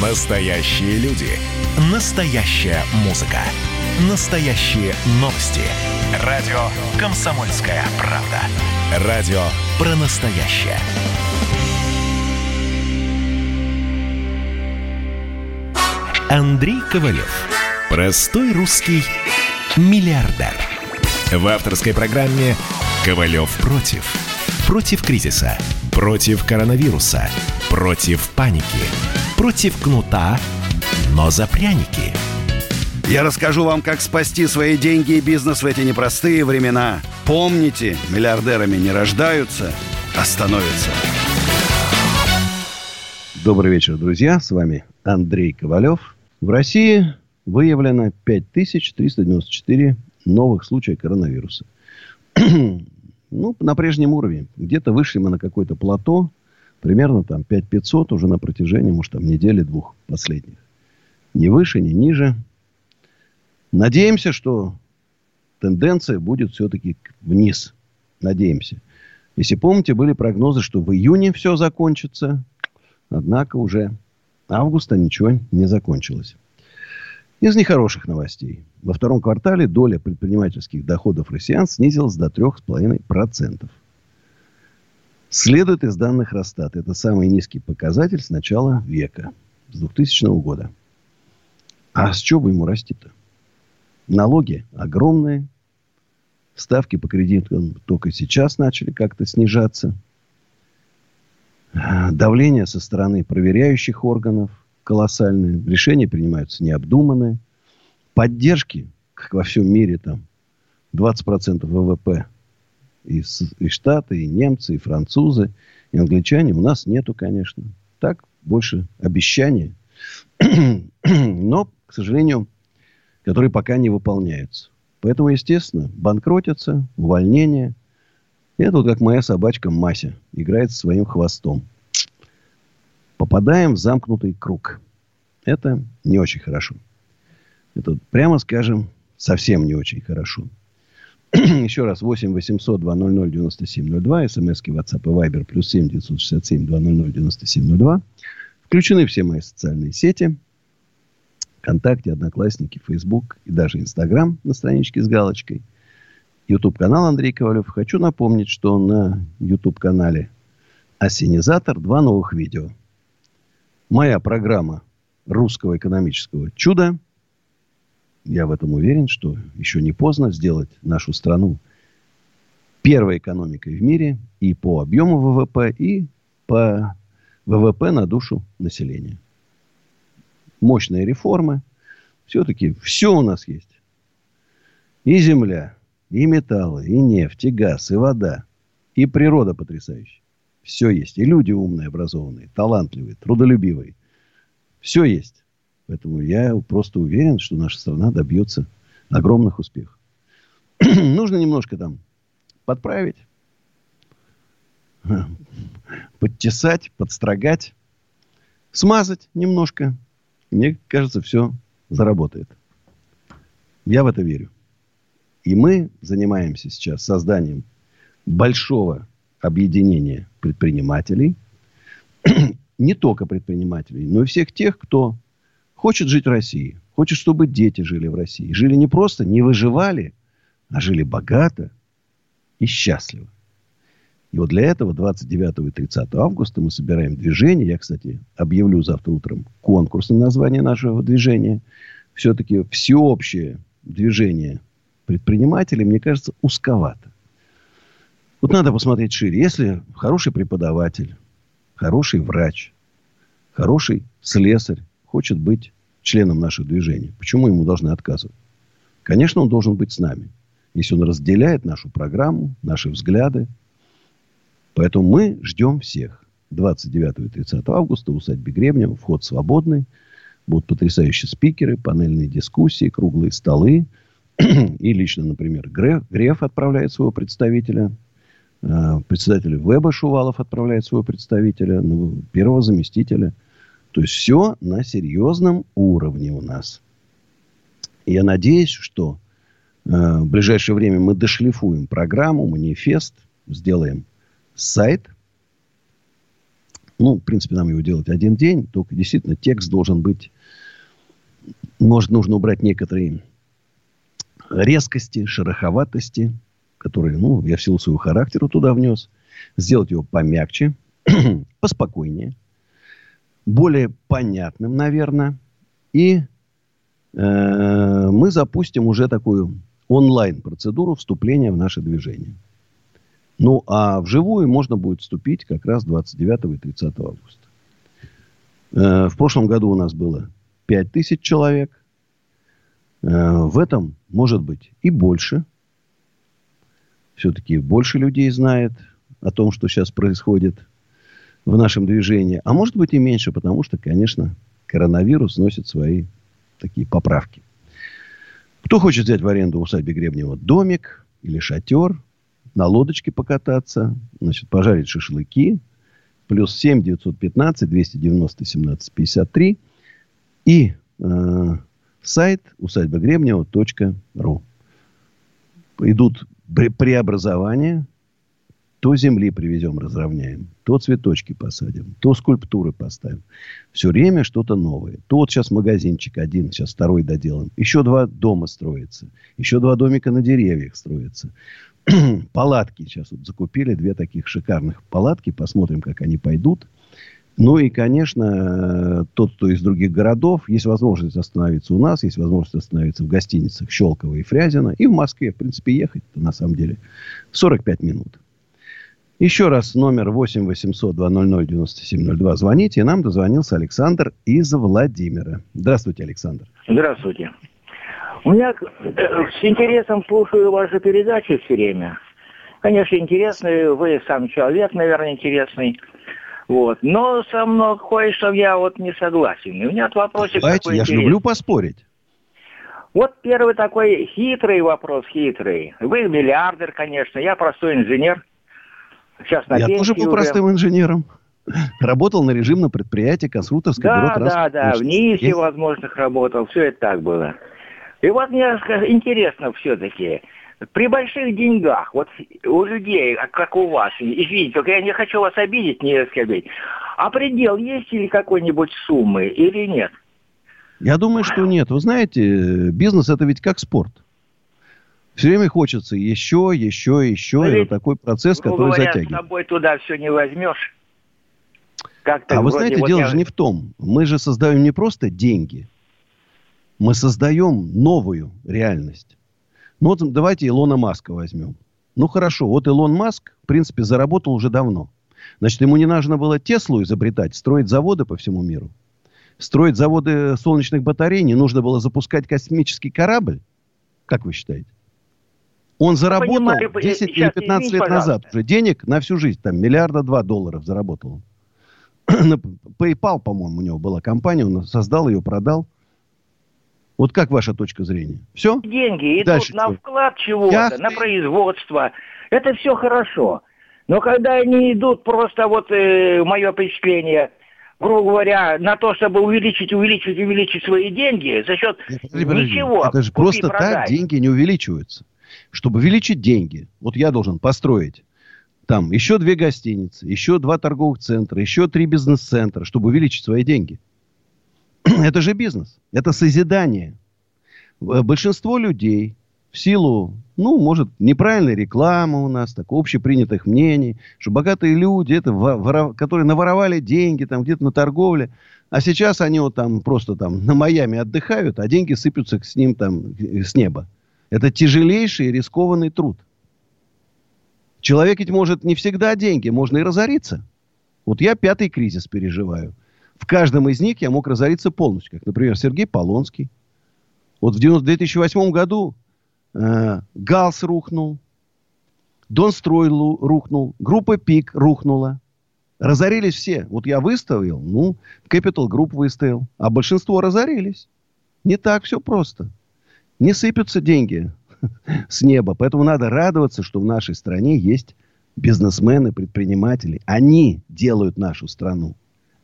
Настоящие люди. Настоящая музыка. Настоящие новости. Радио «Комсомольская правда». Радио про настоящее. Андрей Ковалев. Простой русский миллиардер. В авторской программе «Ковалев против». Против кризиса. Против коронавируса. Против паники. Против кнута, но за пряники. Я расскажу вам, как спасти свои деньги и бизнес в эти непростые времена. Помните, миллиардерами не рождаются, а становятся. Добрый вечер, друзья. С вами Андрей Ковалев. В России выявлено 5394 новых случая коронавируса. ну, на прежнем уровне. Где-то вышли мы на какое-то плато. Примерно там 5500 уже на протяжении, может, там недели-двух последних. Ни выше, ни ниже. Надеемся, что тенденция будет все-таки вниз. Надеемся. Если помните, были прогнозы, что в июне все закончится. Однако уже августа ничего не закончилось. Из нехороших новостей. Во втором квартале доля предпринимательских доходов россиян снизилась до 3,5%. Следует из данных Росстата. Это самый низкий показатель с начала века, с 2000 года. А с чего бы ему расти-то? Налоги огромные. Ставки по кредитам только сейчас начали как-то снижаться. Давление со стороны проверяющих органов колоссальные. Решения принимаются необдуманные. Поддержки, как во всем мире, там 20% ВВП и, и Штаты, и немцы, и французы, и англичане у нас нету, конечно. Так, больше обещания. Но, к сожалению, которые пока не выполняются. Поэтому, естественно, банкротятся, увольнения. И это вот как моя собачка Мася играет своим хвостом попадаем в замкнутый круг. Это не очень хорошо. Это, прямо скажем, совсем не очень хорошо. Еще раз, 8 800 200 9702, смски WhatsApp и Viber, плюс 7 967 200 9702. Включены все мои социальные сети. ВКонтакте, Одноклассники, Фейсбук и даже Инстаграм на страничке с галочкой. YouTube-канал Андрей Ковалев. Хочу напомнить, что на YouTube-канале Осенизатор два новых видео – моя программа русского экономического чуда. Я в этом уверен, что еще не поздно сделать нашу страну первой экономикой в мире и по объему ВВП, и по ВВП на душу населения. Мощные реформы. Все-таки все у нас есть. И земля, и металлы, и нефть, и газ, и вода, и природа потрясающая. Все есть. И люди умные, образованные, талантливые, трудолюбивые. Все есть. Поэтому я просто уверен, что наша страна добьется огромных успехов. Нужно немножко там подправить, подтесать, подстрогать, смазать немножко. Мне кажется, все заработает. Я в это верю. И мы занимаемся сейчас созданием большого объединение предпринимателей, не только предпринимателей, но и всех тех, кто хочет жить в России, хочет, чтобы дети жили в России. Жили не просто, не выживали, а жили богато и счастливо. И вот для этого 29 и 30 августа мы собираем движение. Я, кстати, объявлю завтра утром конкурс на название нашего движения. Все-таки всеобщее движение предпринимателей, мне кажется, узковато. Вот надо посмотреть шире. Если хороший преподаватель, хороший врач, хороший слесарь хочет быть членом нашего движения, почему ему должны отказывать? Конечно, он должен быть с нами. Если он разделяет нашу программу, наши взгляды. Поэтому мы ждем всех. 29 и 30 августа в усадьбе Гребнева. Вход свободный. Будут потрясающие спикеры, панельные дискуссии, круглые столы. И лично, например, Греф, Греф отправляет своего представителя Э, председатель Веба Шувалов отправляет своего представителя, ну, первого заместителя. То есть все на серьезном уровне у нас. Я надеюсь, что э, в ближайшее время мы дошлифуем программу, манифест, сделаем сайт, Ну, в принципе, нам его делать один день. Только действительно текст должен быть... Может, нужно убрать некоторые резкости, шероховатости, которые, ну, я в силу своего характера туда внес. Сделать его помягче, поспокойнее, более понятным, наверное. И э, мы запустим уже такую онлайн-процедуру вступления в наше движение. Ну, а вживую можно будет вступить как раз 29 и 30 августа. Э, в прошлом году у нас было 5 тысяч человек. Э, в этом может быть и больше. Все-таки больше людей знает о том, что сейчас происходит в нашем движении. А может быть и меньше, потому что, конечно, коронавирус носит свои такие поправки. Кто хочет взять в аренду в усадьбе Гребнева домик или шатер, на лодочке покататься, значит, пожарить шашлыки, плюс 7 915 290 17 53 и э, сайт усадьба Гребнева.ру. Идут преобразования, то земли привезем, разровняем, то цветочки посадим, то скульптуры поставим. Все время что-то новое. То вот сейчас магазинчик один, сейчас второй доделан. Еще два дома строятся. Еще два домика на деревьях строятся. палатки сейчас вот закупили. Две таких шикарных палатки. Посмотрим, как они пойдут. Ну и, конечно, тот, кто из других городов, есть возможность остановиться у нас, есть возможность остановиться в гостиницах Щелково и Фрязино. И в Москве, в принципе, ехать на самом деле 45 минут. Еще раз номер 8 800 200 9702. Звоните. И нам дозвонился Александр из Владимира. Здравствуйте, Александр. Здравствуйте. У меня э, с интересом слушаю ваши передачи все время. Конечно, интересные. Вы сам человек, наверное, интересный. Вот. Но со мной кое-что я вот не согласен. И у меня вопросик Давайте, я же люблю поспорить. Вот первый такой хитрый вопрос, хитрый. Вы миллиардер, конечно, я простой инженер. Сейчас на Я тоже был уже. простым инженером. Работал на режимном предприятии конструкторской да, бюро Да, да, в НИИСе Есть? возможных работал. Все это так было. И вот мне интересно все-таки, при больших деньгах, вот у людей, как у вас, извините, только я не хочу вас обидеть, не оскорбить, а предел есть или какой-нибудь суммы, или нет? Я думаю, что нет. Вы знаете, бизнес это ведь как спорт. Все время хочется еще, еще, еще. Но это такой процесс, который говоря, затягивает. с собой туда все не возьмешь. а вы знаете, вот дело я... же не в том. Мы же создаем не просто деньги. Мы создаем новую реальность. Ну вот давайте Илона Маска возьмем. Ну хорошо, вот Илон Маск, в принципе, заработал уже давно. Значит, ему не нужно было Теслу изобретать, строить заводы по всему миру. Строить заводы солнечных батарей, не нужно было запускать космический корабль. Как вы считаете? Он заработал Понимаю, 10 или 15 лет назад уже денег на всю жизнь. Там миллиарда два долларов заработал. PayPal, по-моему, у него была компания. Он создал ее, продал. Вот как ваша точка зрения? Все? Деньги идут Дальше на вклад чего-то, на производство. Это все хорошо. Но когда они идут просто вот э, мое впечатление, грубо говоря, на то, чтобы увеличить, увеличить, увеличить свои деньги за счет ничего. Это же просто так деньги не увеличиваются чтобы увеличить деньги, вот я должен построить там еще две гостиницы, еще два торговых центра, еще три бизнес-центра, чтобы увеличить свои деньги. Это же бизнес. Это созидание. Большинство людей в силу, ну, может, неправильной рекламы у нас, так, общепринятых мнений, что богатые люди, это воров, которые наворовали деньги там где-то на торговле, а сейчас они вот там просто там на Майами отдыхают, а деньги сыпятся с ним там с неба. Это тяжелейший и рискованный труд. Человек ведь может не всегда деньги, можно и разориться. Вот я пятый кризис переживаю. В каждом из них я мог разориться полностью. Как, например, Сергей Полонский. Вот в 2008 году э, ГАЛС рухнул, Донстрой рухнул, группа ПИК рухнула. Разорились все. Вот я выставил, ну, Capital Group выставил. А большинство разорились. Не так все просто не сыпятся деньги с неба. Поэтому надо радоваться, что в нашей стране есть бизнесмены, предприниматели. Они делают нашу страну.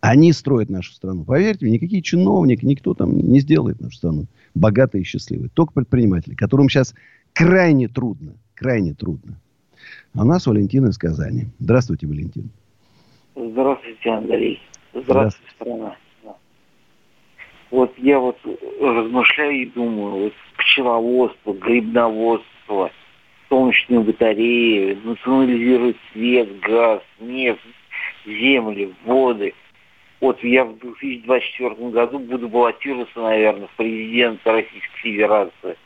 Они строят нашу страну. Поверьте мне, никакие чиновники, никто там не сделает нашу страну богатой и счастливой. Только предприниматели, которым сейчас крайне трудно. Крайне трудно. А у нас Валентина из Казани. Здравствуйте, Валентин. Здравствуйте, Андрей. Здравствуйте, страна. Вот я вот размышляю и думаю, вот пчеловодство, грибноводство, солнечные батареи, национализировать свет, газ, нефть, земли, воды. Вот я в 2024 году буду баллотироваться, наверное, в президента Российской Федерации.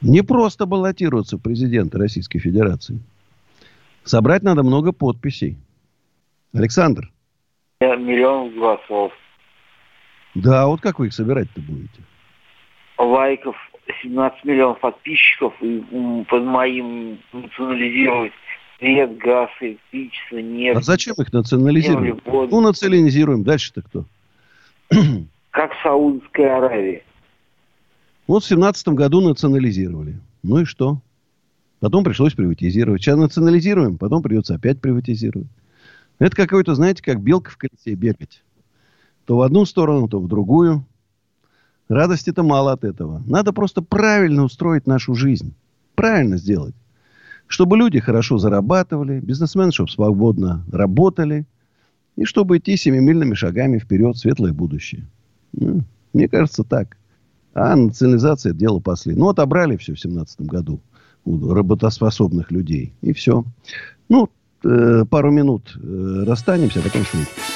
Не просто баллотироваться в президенты Российской Федерации. Собрать надо много подписей. Александр. Миллион голосов. Да, вот как вы их собирать-то будете? Лайков 17 миллионов подписчиков и под моим национализировать свет, газ, электричество, нефть. А зачем их национализировать? Ну, национализируем. Дальше-то кто? Как в Саудовской Аравии. Вот в семнадцатом году национализировали. Ну и что? Потом пришлось приватизировать. Сейчас национализируем, потом придется опять приватизировать. Это какой-то, знаете, как белка в колесе бегать. То в одну сторону, то в другую. Радости-то мало от этого. Надо просто правильно устроить нашу жизнь. Правильно сделать. Чтобы люди хорошо зарабатывали, бизнесмены, чтобы свободно работали. И чтобы идти семимильными шагами вперед в светлое будущее. Ну, мне кажется, так. А национализация – дело после. Ну, отобрали все в семнадцатом году у работоспособных людей. И все. Ну, э, пару минут э, расстанемся, а потом встретимся.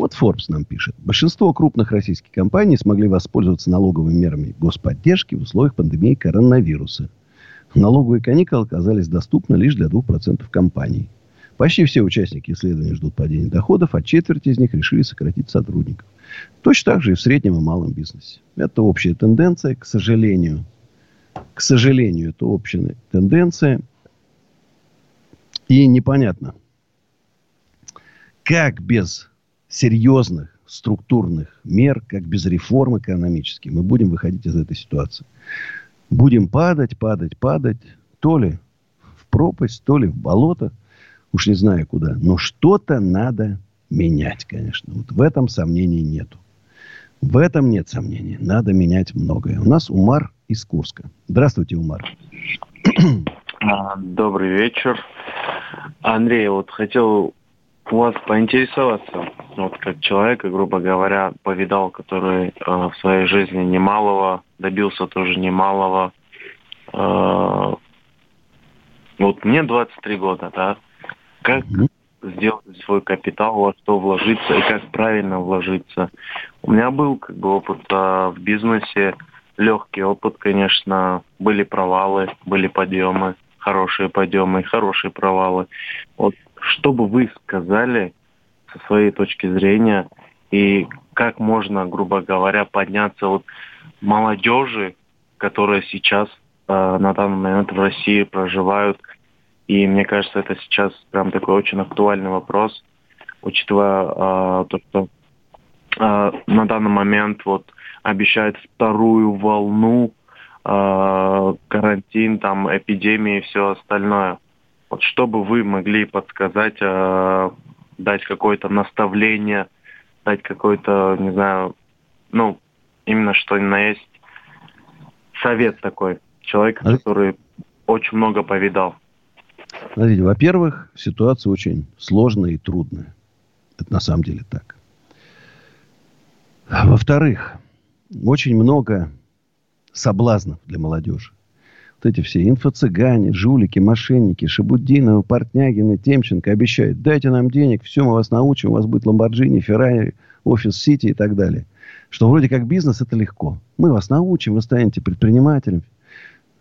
Вот Forbes нам пишет. Большинство крупных российских компаний смогли воспользоваться налоговыми мерами господдержки в условиях пандемии коронавируса. Налоговые каникулы оказались доступны лишь для 2% компаний. Почти все участники исследования ждут падения доходов, а четверть из них решили сократить сотрудников. Точно так же и в среднем и малом бизнесе. Это общая тенденция, к сожалению. К сожалению, это общая тенденция. И непонятно, как без серьезных структурных мер, как без реформ экономических мы будем выходить из этой ситуации. Будем падать, падать, падать, то ли в пропасть, то ли в болото, уж не знаю куда. Но что-то надо менять, конечно. Вот в этом сомнений нету. В этом нет сомнений. Надо менять многое. У нас Умар из Курска. Здравствуйте, Умар. А, добрый вечер. Андрей, вот хотел у вас поинтересоваться, вот как человек, грубо говоря, повидал, который э, в своей жизни немалого, добился тоже немалого. Э, вот мне 23 года, да. Как, mm-hmm сделать свой капитал, во что вложиться и как правильно вложиться. У меня был как бы опыт а, в бизнесе, легкий опыт, конечно, были провалы, были подъемы, хорошие подъемы хорошие провалы. Вот что бы вы сказали со своей точки зрения и как можно, грубо говоря, подняться вот молодежи, которая сейчас э, на данный момент в России проживают, и мне кажется, это сейчас прям такой очень актуальный вопрос, учитывая э, то, что э, на данный момент вот обещают вторую волну, э, карантин, там, эпидемии и все остальное. Вот что бы вы могли подсказать, э, дать какое-то наставление, дать какой-то, не знаю, ну, именно что на есть совет такой. Человек, который очень много повидал. Смотрите, во-первых, ситуация очень сложная и трудная. Это на самом деле так. Во-вторых, очень много соблазнов для молодежи. Вот эти все инфо-цыгане, жулики, мошенники, Шабуддиновы, Портнягины, Темченко обещают, дайте нам денег, все, мы вас научим, у вас будет Ламборджини, Феррари, офис Сити и так далее. Что вроде как бизнес это легко. Мы вас научим, вы станете предпринимателем.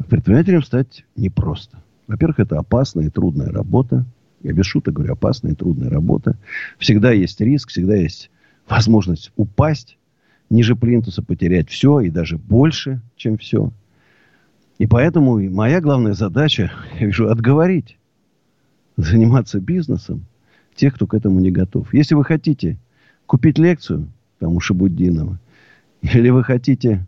Предпринимателем стать непросто. Во-первых, это опасная и трудная работа. Я без шуток говорю, опасная и трудная работа. Всегда есть риск, всегда есть возможность упасть, ниже плинтуса потерять все и даже больше, чем все. И поэтому моя главная задача, я вижу, отговорить заниматься бизнесом тех, кто к этому не готов. Если вы хотите купить лекцию, там, у Шабуддинова, или вы хотите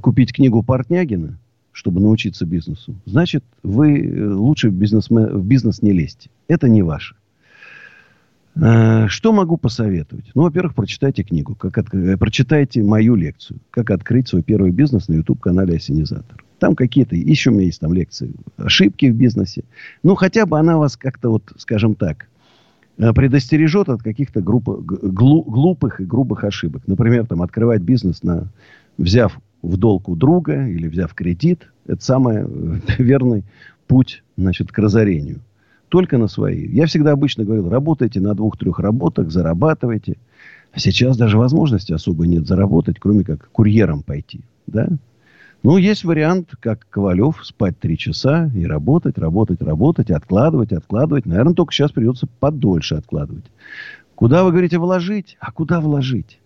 купить книгу Портнягина, чтобы научиться бизнесу, значит, вы э, лучше в, бизнесмен, в бизнес не лезьте. Это не ваше. Э, что могу посоветовать? Ну, во-первых, прочитайте книгу. Как от... Э, прочитайте мою лекцию. Как открыть свой первый бизнес на YouTube-канале «Осенизатор». Там какие-то... Еще у меня есть там лекции. Ошибки в бизнесе. Ну, хотя бы она вас как-то вот, скажем так, предостережет от каких-то групп... глупых и грубых ошибок. Например, там, открывать бизнес, на... взяв в долг у друга или взяв кредит, это самый э, верный путь значит, к разорению. Только на свои. Я всегда обычно говорил, работайте на двух-трех работах, зарабатывайте. А сейчас даже возможности особо нет заработать, кроме как курьером пойти. Да? Ну, есть вариант, как Ковалев, спать три часа и работать, работать, работать, откладывать, откладывать. Наверное, только сейчас придется подольше откладывать. Куда, вы говорите, вложить? А куда вложить?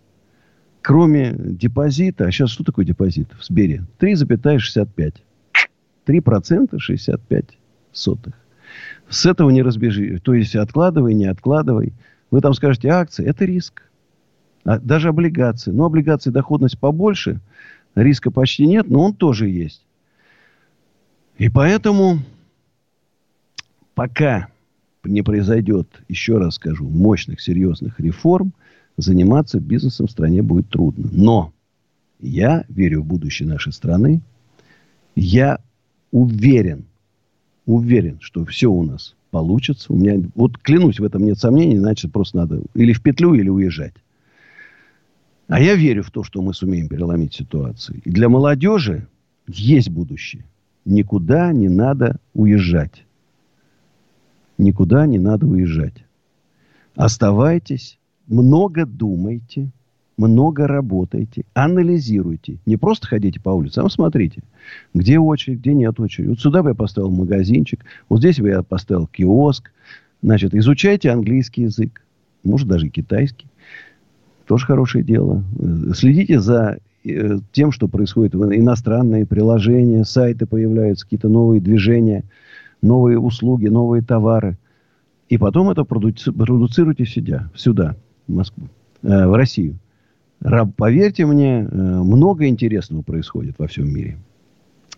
кроме депозита, а сейчас что такое депозит в Сбере? 3,65. 3% 65 сотых. С этого не разбежи. То есть откладывай, не откладывай. Вы там скажете, акции, это риск. А даже облигации. Но облигации доходность побольше. Риска почти нет, но он тоже есть. И поэтому пока не произойдет, еще раз скажу, мощных, серьезных реформ, заниматься бизнесом в стране будет трудно. Но я верю в будущее нашей страны. Я уверен, уверен, что все у нас получится. У меня, вот клянусь, в этом нет сомнений, иначе просто надо или в петлю, или уезжать. А я верю в то, что мы сумеем переломить ситуацию. И для молодежи есть будущее. Никуда не надо уезжать. Никуда не надо уезжать. Оставайтесь много думайте, много работайте, анализируйте. Не просто ходите по улице, а смотрите, где очередь, где нет очереди. Вот сюда бы я поставил магазинчик, вот здесь бы я поставил киоск. Значит, изучайте английский язык, может, даже китайский. Тоже хорошее дело. Следите за э, тем, что происходит в иностранные приложения, сайты появляются, какие-то новые движения, новые услуги, новые товары. И потом это продуцируйте сюда. сюда. Москву, э, в Россию. Поверьте мне, э, много интересного происходит во всем мире.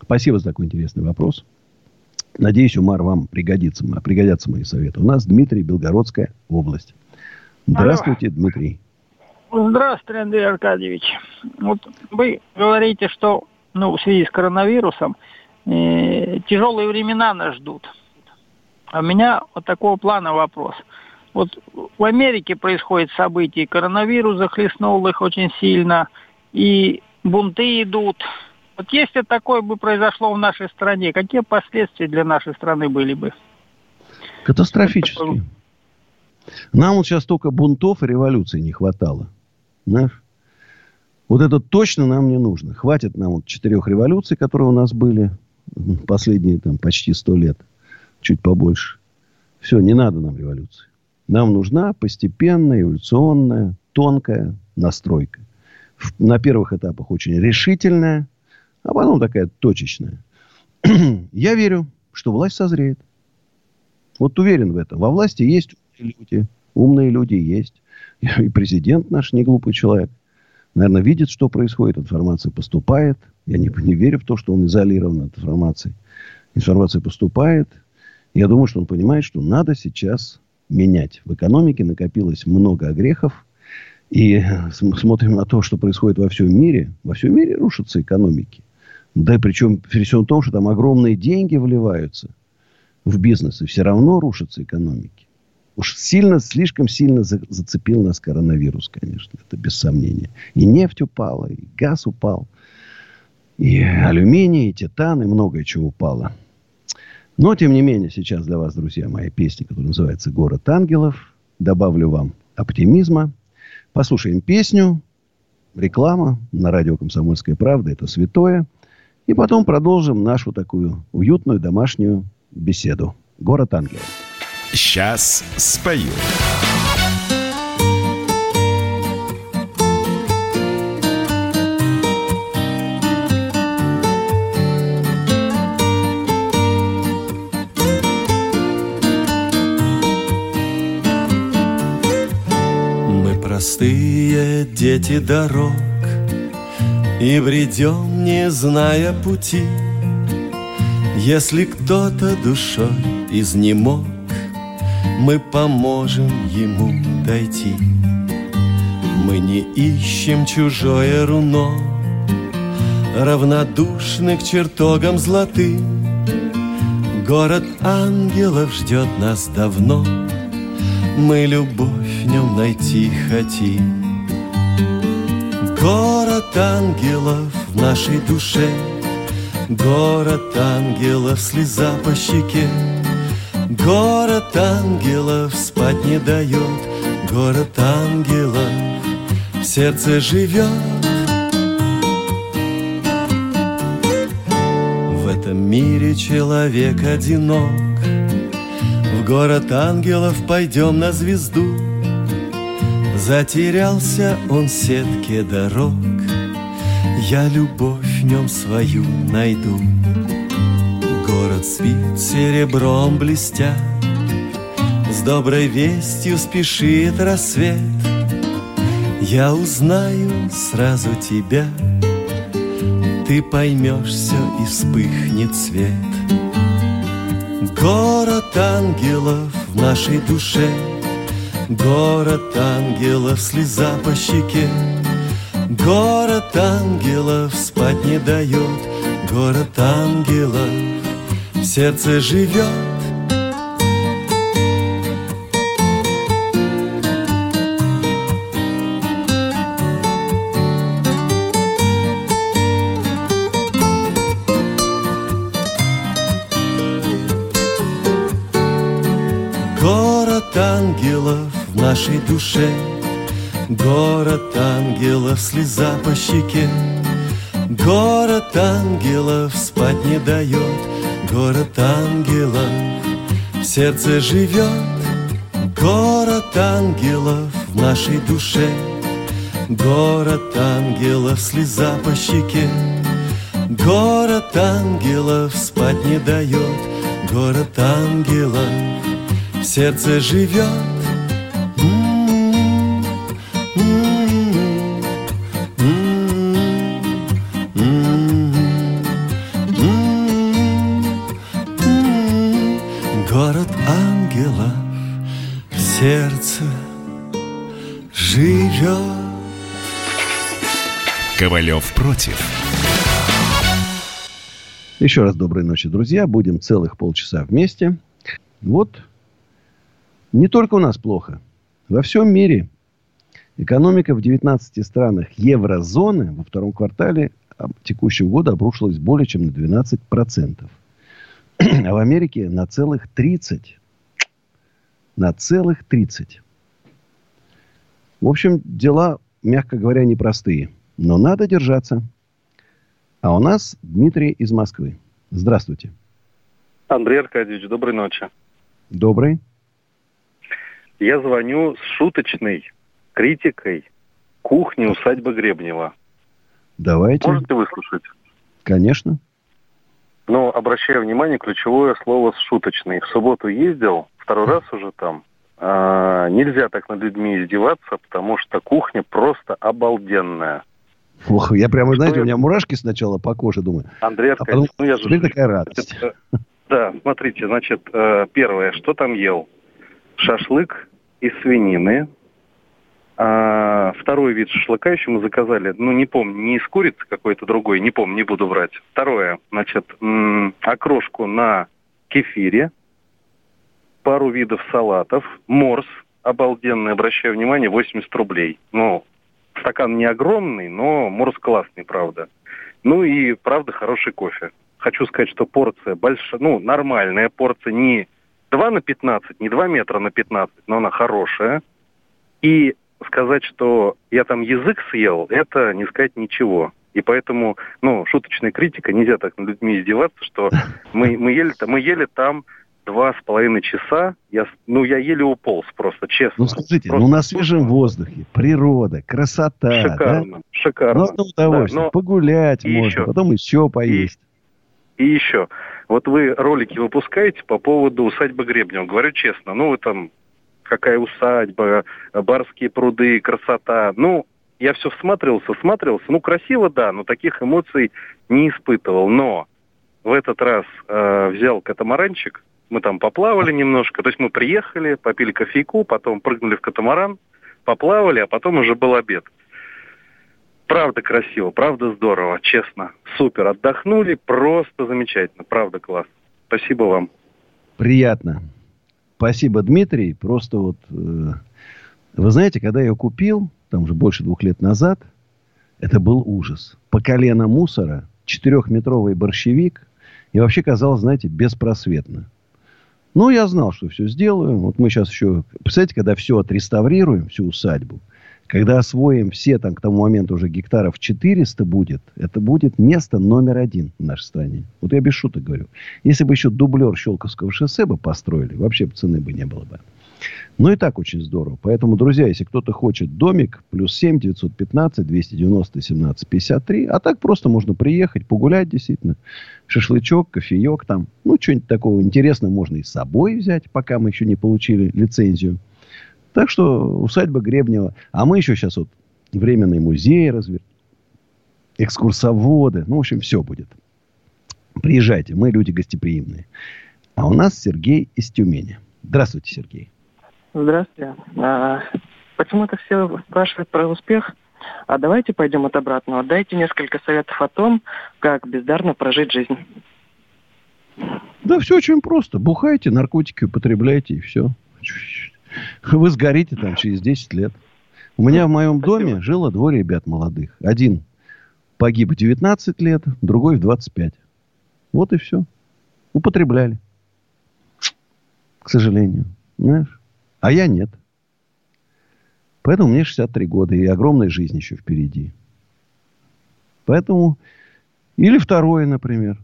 Спасибо за такой интересный вопрос. Надеюсь, Умар, вам пригодится, пригодятся мои советы. У нас Дмитрий, Белгородская область. Здравствуйте, Алло. Дмитрий. Здравствуйте, Андрей Аркадьевич. Вот вы говорите, что ну, в связи с коронавирусом э, тяжелые времена нас ждут. А у меня вот такого плана вопрос – вот в Америке происходит событие, коронавирус захлестнул их очень сильно, и бунты идут. Вот если такое бы произошло в нашей стране, какие последствия для нашей страны были бы? Катастрофические. Нам вот сейчас только бунтов и революции не хватало. Знаешь? Вот это точно нам не нужно. Хватит нам вот четырех революций, которые у нас были последние там почти сто лет. Чуть побольше. Все, не надо нам революции. Нам нужна постепенная, эволюционная, тонкая настройка. На первых этапах очень решительная, а потом такая точечная. Я верю, что власть созреет. Вот уверен в этом. Во власти есть люди, умные люди есть. И президент наш не глупый человек. Наверное, видит, что происходит, информация поступает. Я не, не верю в то, что он изолирован от информации. Информация поступает. Я думаю, что он понимает, что надо сейчас менять. В экономике накопилось много грехов. И смотрим на то, что происходит во всем мире. Во всем мире рушатся экономики. Да, причем при всем том, что там огромные деньги вливаются в бизнес, и все равно рушатся экономики. Уж сильно, слишком сильно за, зацепил нас коронавирус, конечно, это без сомнения. И нефть упала, и газ упал. И алюминий, и титан, и многое чего упало. Но, тем не менее, сейчас для вас, друзья мои, песня, которая называется «Город ангелов». Добавлю вам оптимизма. Послушаем песню, реклама на радио «Комсомольская правда». Это святое. И потом продолжим нашу такую уютную домашнюю беседу. «Город ангелов». Сейчас спою. Мы простые дети дорог И бредем, не зная пути Если кто-то душой изнемог Мы поможем ему дойти. Мы не ищем чужое руно Равнодушны к чертогам золотым Город ангелов ждет нас давно Мы любовь в нем найти хотим. Город ангелов в нашей душе Город ангелов, слеза по щеке Город ангелов спать не дает Город ангелов в сердце живет. В этом мире человек одинок. В город ангелов пойдем на звезду. Затерялся он в сетке дорог. Я любовь в нем свою найду Спит серебром блестя. С доброй вестью спешит рассвет. Я узнаю сразу тебя. Ты поймешь все и вспыхнет свет. Город ангелов в нашей душе. Город ангелов, слеза по щеке. Город ангелов спать не дает. Город ангелов сердце живет. Город ангелов в нашей душе. Город ангелов, слеза по щеке. Город ангелов спать не дает Город ангелов в сердце живет. Город ангелов в нашей душе. Город ангелов, слеза по щеке. Город ангелов спать не дает. Город ангелов в сердце живет против. Еще раз доброй ночи, друзья. Будем целых полчаса вместе. Вот не только у нас плохо. Во всем мире экономика в 19 странах еврозоны во втором квартале текущего года обрушилась более чем на 12%. А в Америке на целых 30. На целых 30. В общем, дела, мягко говоря, непростые. Но надо держаться. А у нас Дмитрий из Москвы. Здравствуйте. Андрей Аркадьевич, доброй ночи. Добрый. Я звоню с шуточной критикой кухни усадьбы Гребнева. Давайте. Можете выслушать? Конечно. Но обращаю внимание, ключевое слово «шуточный». В субботу ездил, второй раз уже там. А, нельзя так над людьми издеваться, потому что кухня просто обалденная. Ох, я прямо, знаете, у меня мурашки сначала по коже, думаю. Андрей А потом, ну я же... такая радость. Э, Да, смотрите, значит, э, первое, что там ел? Шашлык из свинины. А, второй вид шашлыка еще мы заказали, ну, не помню, не из курицы какой-то другой, не помню, не буду врать. Второе, значит, окрошку на кефире, пару видов салатов, морс обалденный, обращаю внимание, 80 рублей. Ну, стакан не огромный, но морс классный, правда. Ну и, правда, хороший кофе. Хочу сказать, что порция большая, ну, нормальная порция, не 2 на 15, не 2 метра на 15, но она хорошая. И сказать, что я там язык съел, это не сказать ничего. И поэтому, ну, шуточная критика, нельзя так над людьми издеваться, что мы, мы, ели, мы ели там два с половиной часа. Я, ну, я еле уполз просто, честно. Ну, скажите, просто... ну, на свежем воздухе, природа, красота, Шикарно, да? шикарно. Ну, удовольствие. Да, но... Погулять и можно, еще. потом еще поесть. И, и еще. Вот вы ролики выпускаете по поводу усадьбы Гребнева. Говорю честно, ну, вы там какая усадьба, барские пруды, красота. Ну, я все всматривался, всматривался. Ну, красиво, да, но таких эмоций не испытывал. Но в этот раз э, взял катамаранчик, мы там поплавали немножко. То есть мы приехали, попили кофейку, потом прыгнули в катамаран, поплавали, а потом уже был обед. Правда красиво, правда здорово, честно. Супер, отдохнули, просто замечательно, правда класс. Спасибо вам. Приятно. Спасибо, Дмитрий. Просто вот, э, вы знаете, когда я купил, там уже больше двух лет назад, это был ужас. По колено мусора, четырехметровый борщевик, и вообще казалось, знаете, беспросветно. Ну, я знал, что все сделаю. Вот мы сейчас еще... Представляете, когда все отреставрируем, всю усадьбу, когда освоим все, там, к тому моменту уже гектаров 400 будет, это будет место номер один в нашей стране. Вот я без шуток говорю. Если бы еще дублер Щелковского шоссе бы построили, вообще цены бы не было бы. Ну и так очень здорово. Поэтому, друзья, если кто-то хочет домик, плюс 7 915 290 17 53. А так просто можно приехать, погулять действительно. Шашлычок, кофеек там. Ну, что-нибудь такого интересного можно и с собой взять, пока мы еще не получили лицензию. Так что усадьба Гребнева. А мы еще сейчас вот временный музей разве экскурсоводы. Ну, в общем, все будет. Приезжайте, мы люди гостеприимные. А у нас Сергей из Тюмени. Здравствуйте, Сергей. Здравствуйте. А, почему-то все спрашивают про успех. А давайте пойдем от обратного. Дайте несколько советов о том, как бездарно прожить жизнь. Да все очень просто. Бухайте, наркотики употребляйте и все. Вы сгорите там через 10 лет. У меня в моем доме жило двое ребят молодых. Один погиб в 19 лет, другой в 25. Вот и все. Употребляли. К сожалению. Знаешь? А я нет. Поэтому мне 63 года. И огромная жизнь еще впереди. Поэтому... Или второе, например.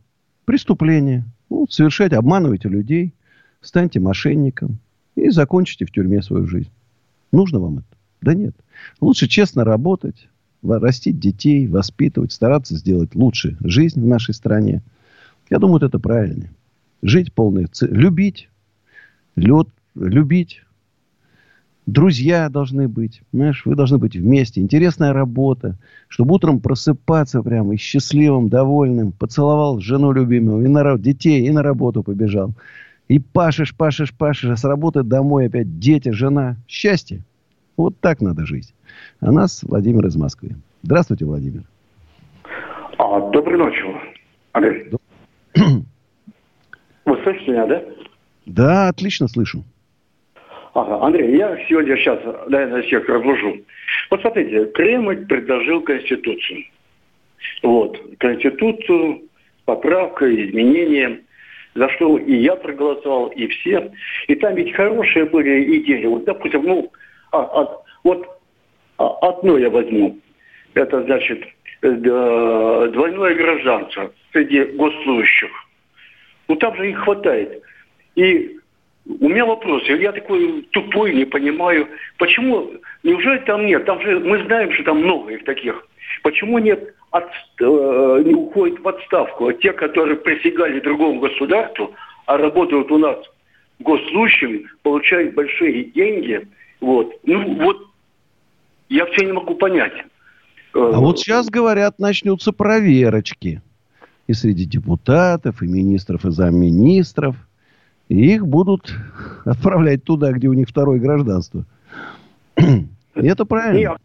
Преступление. Ну, совершать, обманывайте людей. Станьте мошенником. И закончите в тюрьме свою жизнь. Нужно вам это? Да нет. Лучше честно работать, растить детей, воспитывать, стараться сделать лучше жизнь в нашей стране. Я думаю, это правильно. Жить полной... Любить. Лед, любить. Друзья должны быть. Знаешь, вы должны быть вместе. Интересная работа. Чтобы утром просыпаться прямо и счастливым, довольным. Поцеловал жену любимую. И на детей, и на работу побежал. И пашешь, пашешь, пашешь, а с работы домой опять дети, жена. Счастье. Вот так надо жить. А нас Владимир из Москвы. Здравствуйте, Владимир. А, доброй ночи, Андрей. Вы слышите меня, да? Да, отлично слышу. Ага, Андрей, я сегодня сейчас, наверное, всех разложу. Вот смотрите, Кремль предложил Конституцию. Вот, Конституцию, поправка, изменения, за что и я проголосовал, и все. И там ведь хорошие были идеи. Вот, допустим, ну, а, а, вот а, одно я возьму. Это, значит, двойное гражданство среди госслужащих. Ну, там же их хватает. И у меня вопрос, я такой тупой, не понимаю, почему, неужели там нет, там же мы знаем, что там много их таких, почему нет, от, э, не уходят в отставку, а те, которые присягали другому государству, а работают у нас госслужащими, получают большие деньги, вот, ну вот, я все не могу понять. А вот сейчас, говорят, начнутся проверочки и среди депутатов, и министров, и замминистров – и их будут отправлять туда, где у них второе гражданство. И это правильно.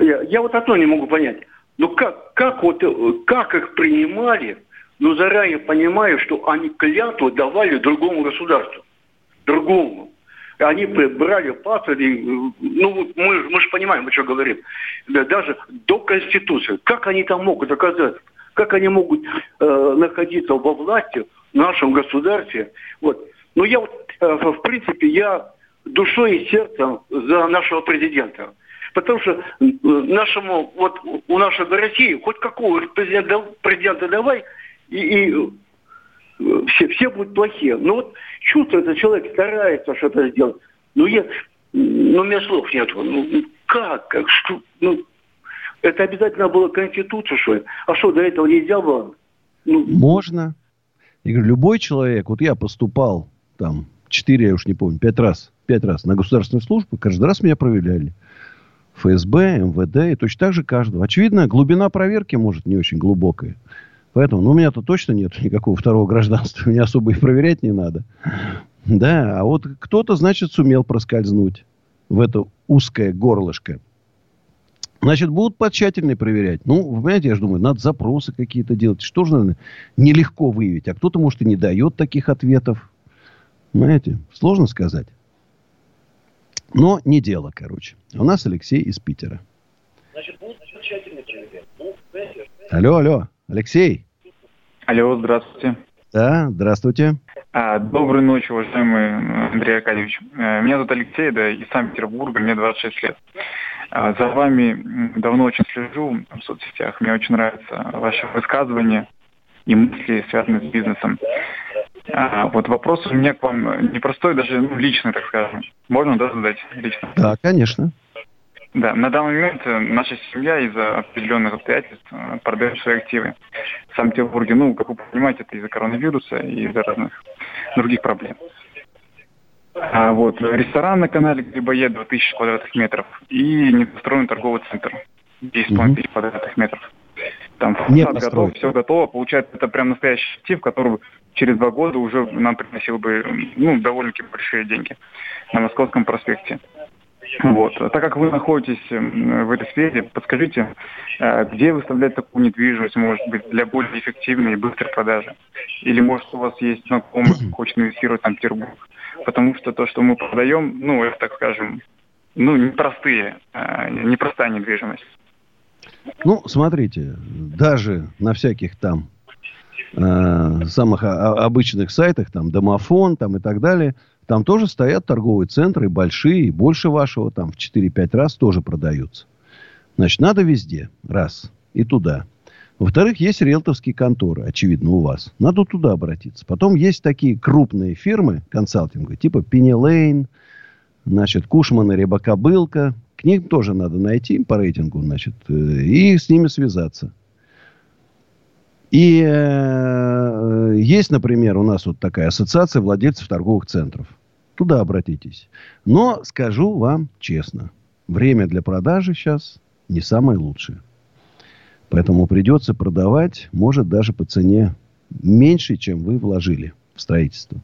Я, я вот одно не могу понять. Ну как, как, вот, как их принимали, ну заранее понимая, что они клятву давали другому государству. Другому. они брали паспорты, ну, мы, мы же понимаем, о чем говорим, даже до Конституции. Как они там могут оказаться? Как они могут э, находиться во власти в нашем государстве? Вот. Ну, я вот, э, в принципе, я душой и сердцем за нашего президента. Потому что нашему, вот у нашей России хоть какого президента, президента давай, и, и все, все будут плохие. Но вот чувствуется, человек старается что-то сделать. Ну, я, ну, у меня слов нет. Ну, как, как, что, ну, это обязательно было Конституция, что ли? А что, до этого нельзя было? Ну... Можно. Я говорю, любой человек, вот я поступал там, четыре, я уж не помню, пять раз, пять раз на государственную службу, каждый раз меня проверяли. ФСБ, МВД, и точно так же каждого. Очевидно, глубина проверки может не очень глубокая. Поэтому, ну, у меня-то точно нет никакого второго гражданства. Мне особо и проверять не надо. Да, а вот кто-то, значит, сумел проскользнуть в это узкое горлышко. Значит, будут потщательнее проверять. Ну, вы понимаете, я же думаю, надо запросы какие-то делать. Что же, наверное, нелегко выявить. А кто-то, может, и не дает таких ответов. Понимаете, сложно сказать. Но не дело, короче. У нас Алексей из Питера. Значит, будут тщательно проверять. Ну, алло, алло, Алексей. Алло, здравствуйте. Да, здравствуйте. А, доброй ночи, уважаемый Андрей Аркадьевич. Э, меня зовут Алексей, да, из Санкт-Петербурга, мне 26 лет. А, за вами давно очень слежу в соцсетях. Мне очень нравятся ваши высказывания и мысли, связанные с бизнесом. А, вот вопрос у меня к вам непростой, даже ну, личный, так скажем. Можно, да, задать лично? Да, конечно. Да, на данный момент э, наша семья из-за определенных обстоятельств э, продает свои активы в Санкт-Петербурге. Ну, как вы понимаете, это из-за коронавируса и из-за разных других проблем. А вот ресторан на канале Грибоедова тысяча квадратных метров и недостроенный торговый центр 10,5 тысяч квадратных метров. Там фасад готов, все готово. Получается, это прям настоящий актив, который через два года уже нам приносил бы ну, довольно-таки большие деньги на Московском проспекте. Вот. Так как вы находитесь в этой сфере, подскажите, э, где выставлять такую недвижимость, может быть, для более эффективной и быстрой продажи? Или, может, у вас есть знакомый, хочет инвестировать там в Петербург? Потому что то, что мы продаем, ну, это, так скажем, ну, непростые, э, непростая недвижимость. Ну, смотрите, даже на всяких там э, самых обычных сайтах, там, домофон, там и так далее, там тоже стоят торговые центры, большие, и больше вашего, там в 4-5 раз тоже продаются. Значит, надо везде, раз, и туда. Во-вторых, есть риэлторские конторы, очевидно, у вас. Надо туда обратиться. Потом есть такие крупные фирмы консалтинга, типа Пенелейн, значит, Кушман и Рябокобылка. К ним тоже надо найти по рейтингу, значит, э, и с ними связаться. И э, есть, например, у нас вот такая ассоциация владельцев торговых центров. Туда обратитесь. Но скажу вам честно, время для продажи сейчас не самое лучшее. Поэтому придется продавать, может, даже по цене меньше, чем вы вложили в строительство.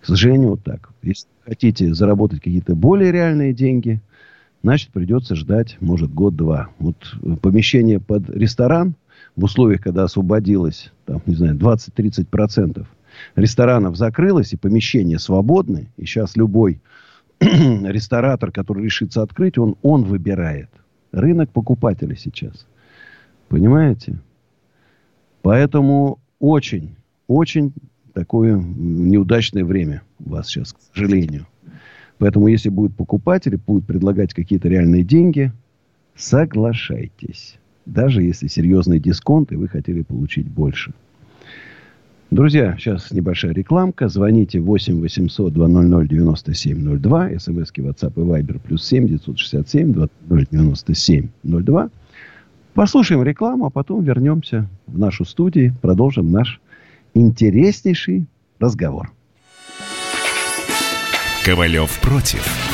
К сожалению, вот так. Если хотите заработать какие-то более реальные деньги, значит, придется ждать, может, год-два. Вот помещение под ресторан в условиях, когда освободилось, там, не знаю, 20-30% ресторанов закрылось, и помещения свободны, и сейчас любой ресторатор, который решится открыть, он, он выбирает. Рынок покупателя сейчас. Понимаете? Поэтому очень, очень такое неудачное время у вас сейчас, к сожалению. Поэтому, если будут покупатели, будут предлагать какие-то реальные деньги, соглашайтесь даже если серьезный дисконт, и вы хотели получить больше. Друзья, сейчас небольшая рекламка. Звоните 8 800 200 9702. СМСки WhatsApp и Viber плюс 7 967 200 9702. Послушаем рекламу, а потом вернемся в нашу студию. Продолжим наш интереснейший разговор. Ковалев против.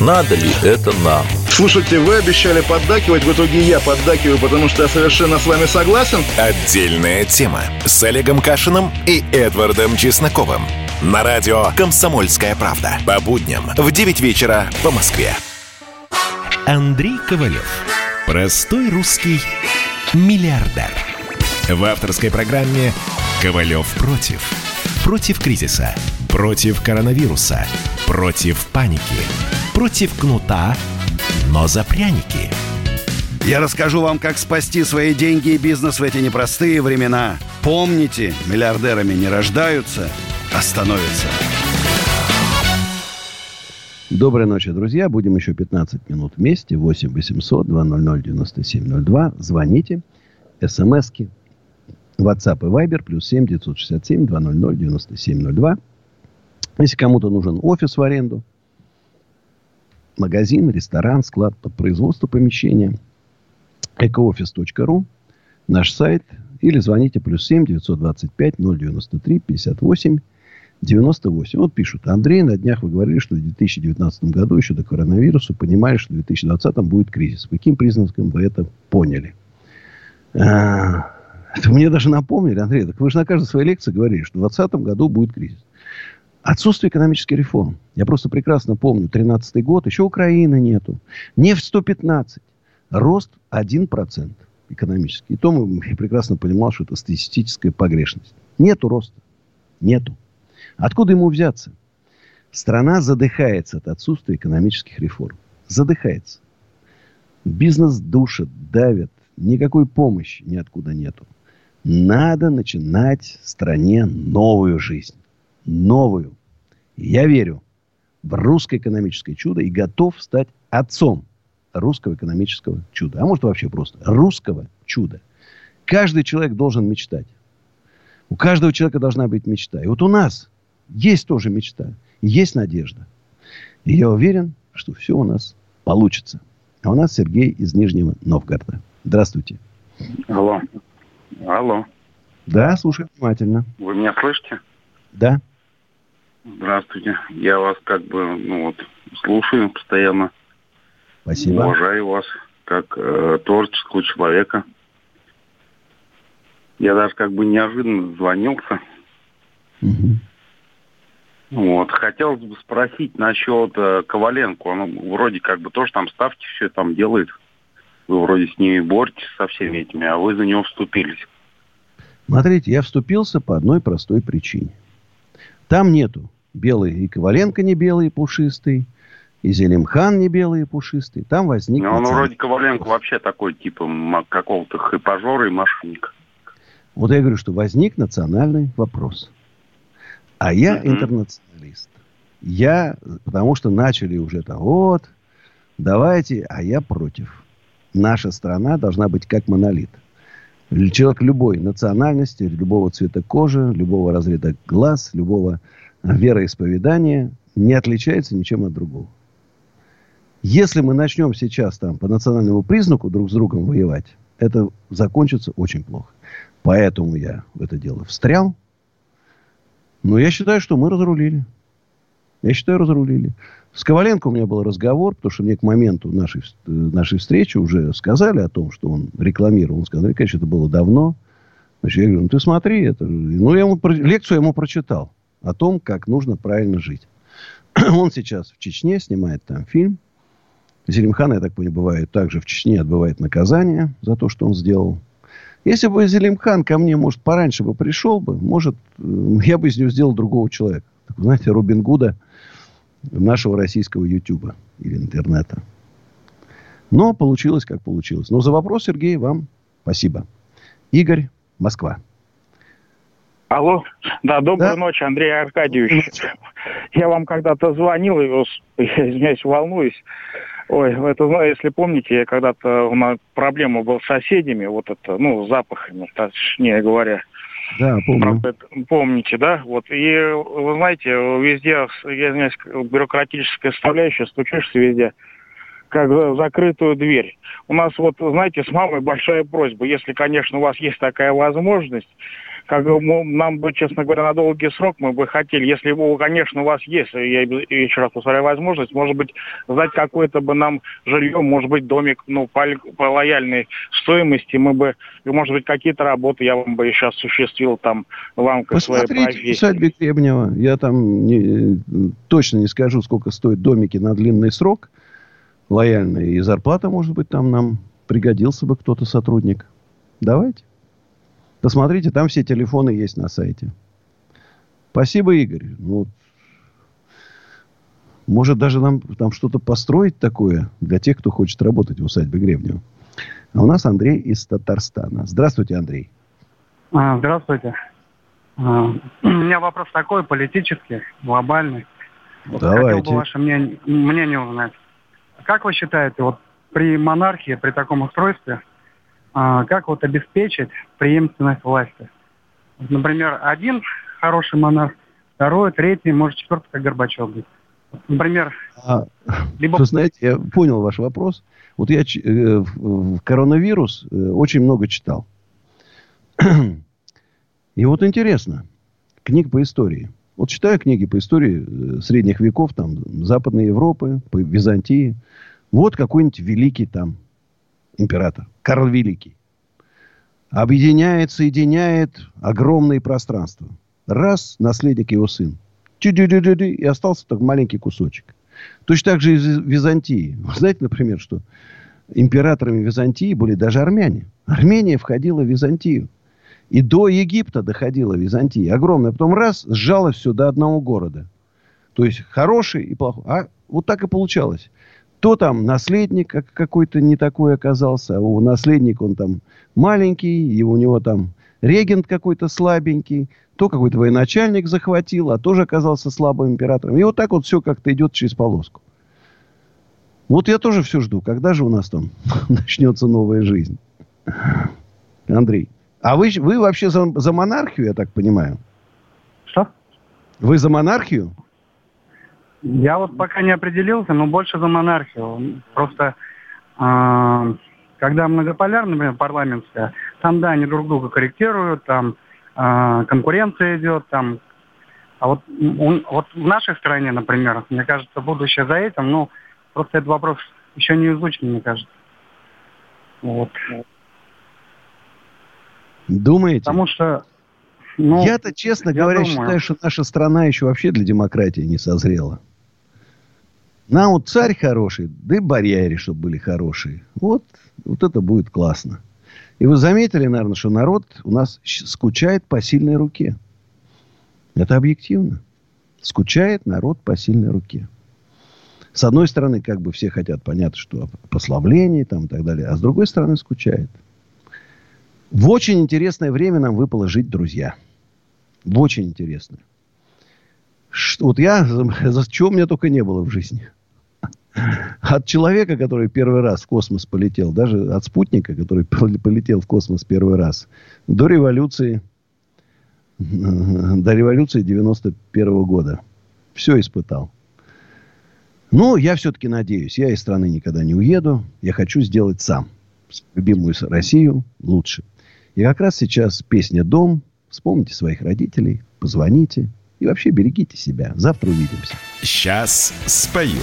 Надо ли это нам? Слушайте, вы обещали поддакивать, в итоге я поддакиваю, потому что я совершенно с вами согласен. Отдельная тема с Олегом Кашиным и Эдвардом Чесноковым. На радио «Комсомольская правда». По будням в 9 вечера по Москве. Андрей Ковалев. Простой русский миллиардер. В авторской программе «Ковалев против». Против кризиса. Против коронавируса. Против паники. Против кнута, но за пряники. Я расскажу вам, как спасти свои деньги и бизнес в эти непростые времена. Помните, миллиардерами не рождаются, а становятся. Доброй ночи, друзья. Будем еще 15 минут вместе. 8 800 200 9702. Звоните. СМСки. WhatsApp и Viber. Плюс 7 967 200 9702. Если кому-то нужен офис в аренду, магазин, ресторан, склад под производство помещения, экоофис.ру, наш сайт, или звоните плюс 7 925 093 58 98. Вот пишут. Андрей, на днях вы говорили, что в 2019 году, еще до коронавируса, понимали, что в 2020 будет кризис. Каким признакам вы это поняли? А, это мне даже напомнили, Андрей, так вы же на каждой своей лекции говорили, что в 2020 году будет кризис. Отсутствие экономических реформ. Я просто прекрасно помню, 13 год, еще Украины нету. Нефть 115. Рост 1% экономический. И то мы прекрасно понимал, что это статистическая погрешность. Нету роста. Нету. Откуда ему взяться? Страна задыхается от отсутствия экономических реформ. Задыхается. Бизнес душит, давит. Никакой помощи ниоткуда нету. Надо начинать стране новую жизнь новую. Я верю в русское экономическое чудо и готов стать отцом русского экономического чуда. А может вообще просто русского чуда. Каждый человек должен мечтать. У каждого человека должна быть мечта. И вот у нас есть тоже мечта. Есть надежда. И я уверен, что все у нас получится. А у нас Сергей из Нижнего Новгорода. Здравствуйте. Алло. Алло. Да, слушаю внимательно. Вы меня слышите? Да. Здравствуйте. Я вас как бы, ну вот, слушаю постоянно. Спасибо. Уважаю вас как э, творческого человека. Я даже как бы неожиданно звонился. Угу. Вот. Хотелось бы спросить насчет э, Коваленко. Он вроде как бы тоже там ставки все там делает. Вы вроде с ними боретесь со всеми этими, а вы за него вступились. Смотрите, я вступился по одной простой причине. Там нету белый и Коваленко не белый и пушистый, и Зелимхан не белый и пушистый. Там возник... Но он вроде Коваленко вообще такой, типа, какого-то хайпажора и мошенника. Вот я говорю, что возник национальный вопрос. А я mm-hmm. интернационалист. Я, потому что начали уже там, вот, давайте, а я против. Наша страна должна быть как монолит. Человек любой национальности, любого цвета кожи, любого разряда глаз, любого вероисповедания не отличается ничем от другого. Если мы начнем сейчас там по национальному признаку друг с другом воевать, это закончится очень плохо. Поэтому я в это дело встрял. Но я считаю, что мы разрулили. Я считаю, разрулили. С Коваленко у меня был разговор, потому что мне к моменту нашей, нашей встречи уже сказали о том, что он рекламировал. Он сказал, конечно, это было давно. Значит, я говорю, ну ты смотри, это... Ну, я ему, лекцию я ему прочитал о том, как нужно правильно жить. Он сейчас в Чечне снимает там фильм. Зелимхан, я так понимаю, бывает также в Чечне отбывает наказание за то, что он сделал. Если бы Зелимхан ко мне, может, пораньше бы пришел бы, может, э, я бы из него сделал другого человека. Так, знаете, Робин Гуда нашего российского Ютуба или интернета. Но получилось, как получилось. Но за вопрос, Сергей, вам спасибо. Игорь, Москва. Алло. Да, доброй да? ночи, Андрей Аркадьевич. Я вам когда-то звонил, и, я извиняюсь, волнуюсь. Ой, это, ну, если помните, я когда-то у нас проблема была с соседями, вот это, ну, запахами, точнее говоря. Да, помню. Помните, да? Вот. И, вы знаете, везде, я извиняюсь, бюрократическая составляющая, стучишься везде, как за закрытую дверь. У нас вот, знаете, с мамой большая просьба, если, конечно, у вас есть такая возможность, как мы, нам бы, честно говоря, на долгий срок мы бы хотели, если, его, конечно, у вас есть, я еще раз повторяю, возможность, может быть, сдать какое-то бы нам жилье, может быть, домик, ну, по, по лояльной стоимости, мы бы, может быть, какие-то работы я вам бы еще осуществил там в рамках своей профессии. усадьбе Гребнева. Я там не, точно не скажу, сколько стоят домики на длинный срок лояльные. И зарплата, может быть, там нам пригодился бы кто-то сотрудник. Давайте. Посмотрите, там все телефоны есть на сайте. Спасибо, Игорь. Ну, может, даже нам там что-то построить такое для тех, кто хочет работать в усадьбе Гребнева. А у нас Андрей из Татарстана. Здравствуйте, Андрей. А, здравствуйте. А, у меня вопрос такой, политический, глобальный. Давайте. Хотел бы ваше мнение, мнение узнать. Как вы считаете, вот при монархии, при таком устройстве, как вот обеспечить преемственность власти? Например, один хороший монарх, второй, третий, может, четвертый, как Горбачев быть. Например, а, либо... Вы знаете, я понял ваш вопрос. Вот я э, в коронавирус э, очень много читал. И вот интересно, книг по истории. Вот читаю книги по истории э, средних веков, там, Западной Европы, по Византии. Вот какой-нибудь великий там император, Карл Великий. Объединяет, соединяет огромные пространства. Раз, наследник его сын. И остался так маленький кусочек. Точно так же и в Византии. Вы знаете, например, что императорами Византии были даже армяне. Армения входила в Византию. И до Египта доходила Византия. Огромная. Потом раз, сжалось все до одного города. То есть хороший и плохой. А вот так и получалось. То там наследник какой-то не такой оказался, а у наследника он там маленький, и у него там регент какой-то слабенький, то какой-то военачальник захватил, а тоже оказался слабым императором. И вот так вот все как-то идет через полоску. Вот я тоже все жду, когда же у нас там начнется новая жизнь. Андрей. А вы, вы вообще за, за монархию, я так понимаю? Что? Вы за монархию? Я вот пока не определился, но больше за монархию. Просто э, когда многополярная, например, парламентская, там, да, они друг друга корректируют, там э, конкуренция идет, там. А вот, он, вот в нашей стране, например, мне кажется, будущее за этим, ну, просто этот вопрос еще не изучен, мне кажется. Вот. Думаете? Потому что... Ну, Я-то, честно я говоря, думаю. считаю, что наша страна еще вообще для демократии не созрела. Нам вот царь хороший, да и бояре, чтобы были хорошие. Вот, вот это будет классно. И вы заметили, наверное, что народ у нас скучает по сильной руке. Это объективно. Скучает народ по сильной руке. С одной стороны, как бы все хотят, понятно, что прославление там и так далее. А с другой стороны, скучает. В очень интересное время нам выпало жить, друзья. В очень интересное. Что, вот я, за чего меня только не было в жизни. От человека, который первый раз в космос полетел, даже от спутника, который полетел в космос первый раз, до революции, до революции 91 -го года. Все испытал. Но я все-таки надеюсь, я из страны никогда не уеду. Я хочу сделать сам любимую Россию лучше. И как раз сейчас песня «Дом». Вспомните своих родителей, позвоните. И вообще берегите себя. Завтра увидимся. Сейчас спою.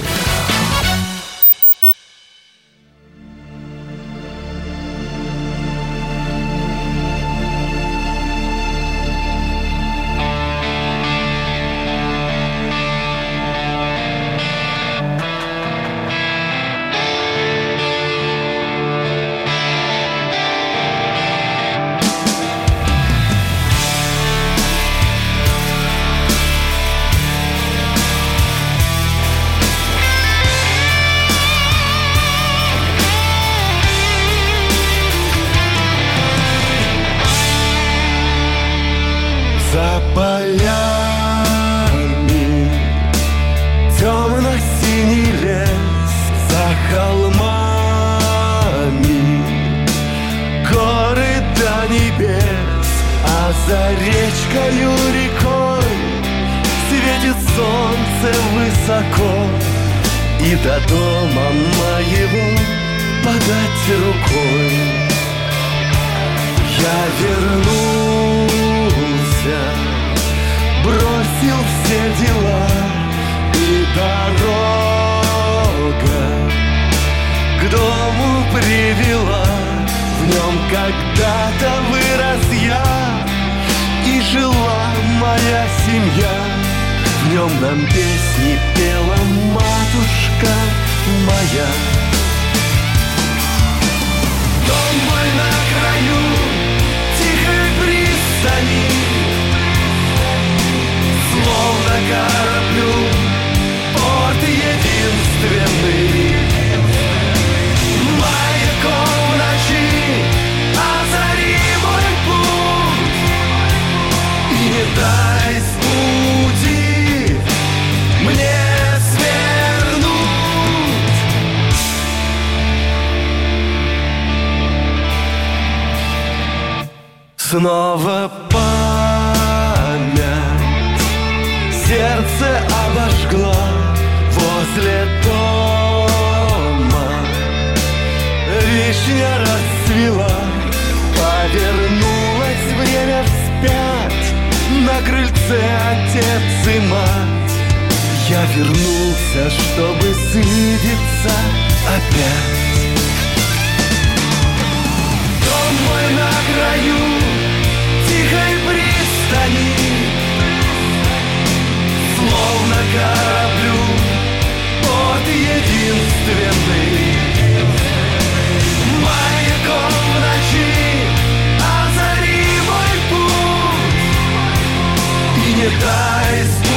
солнце высоко И до дома моего подать рукой. Я вернулся, бросил все дела И дорога к дому привела. В нем когда-то вырос я И жила моя семья. В нем нам песни пела матушка моя. Дом мой на краю тихой пристани. Словно кораблю порт единственный. Маяком ночи озари мой путь. И не дай Снова память. Сердце обожгла возле дома. Вишня расцвела Повернулось время вспять. На крыльце отец и мать. Я вернулся, чтобы свидеться опять. Дом мой на краю пристани Словно кораблю порт единственный Маяком в ночи озари мой путь И не дай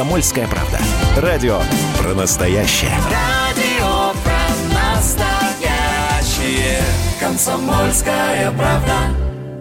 «Комсомольская правда». Радио про настоящее. Радио про настоящее. Комсомольская правда.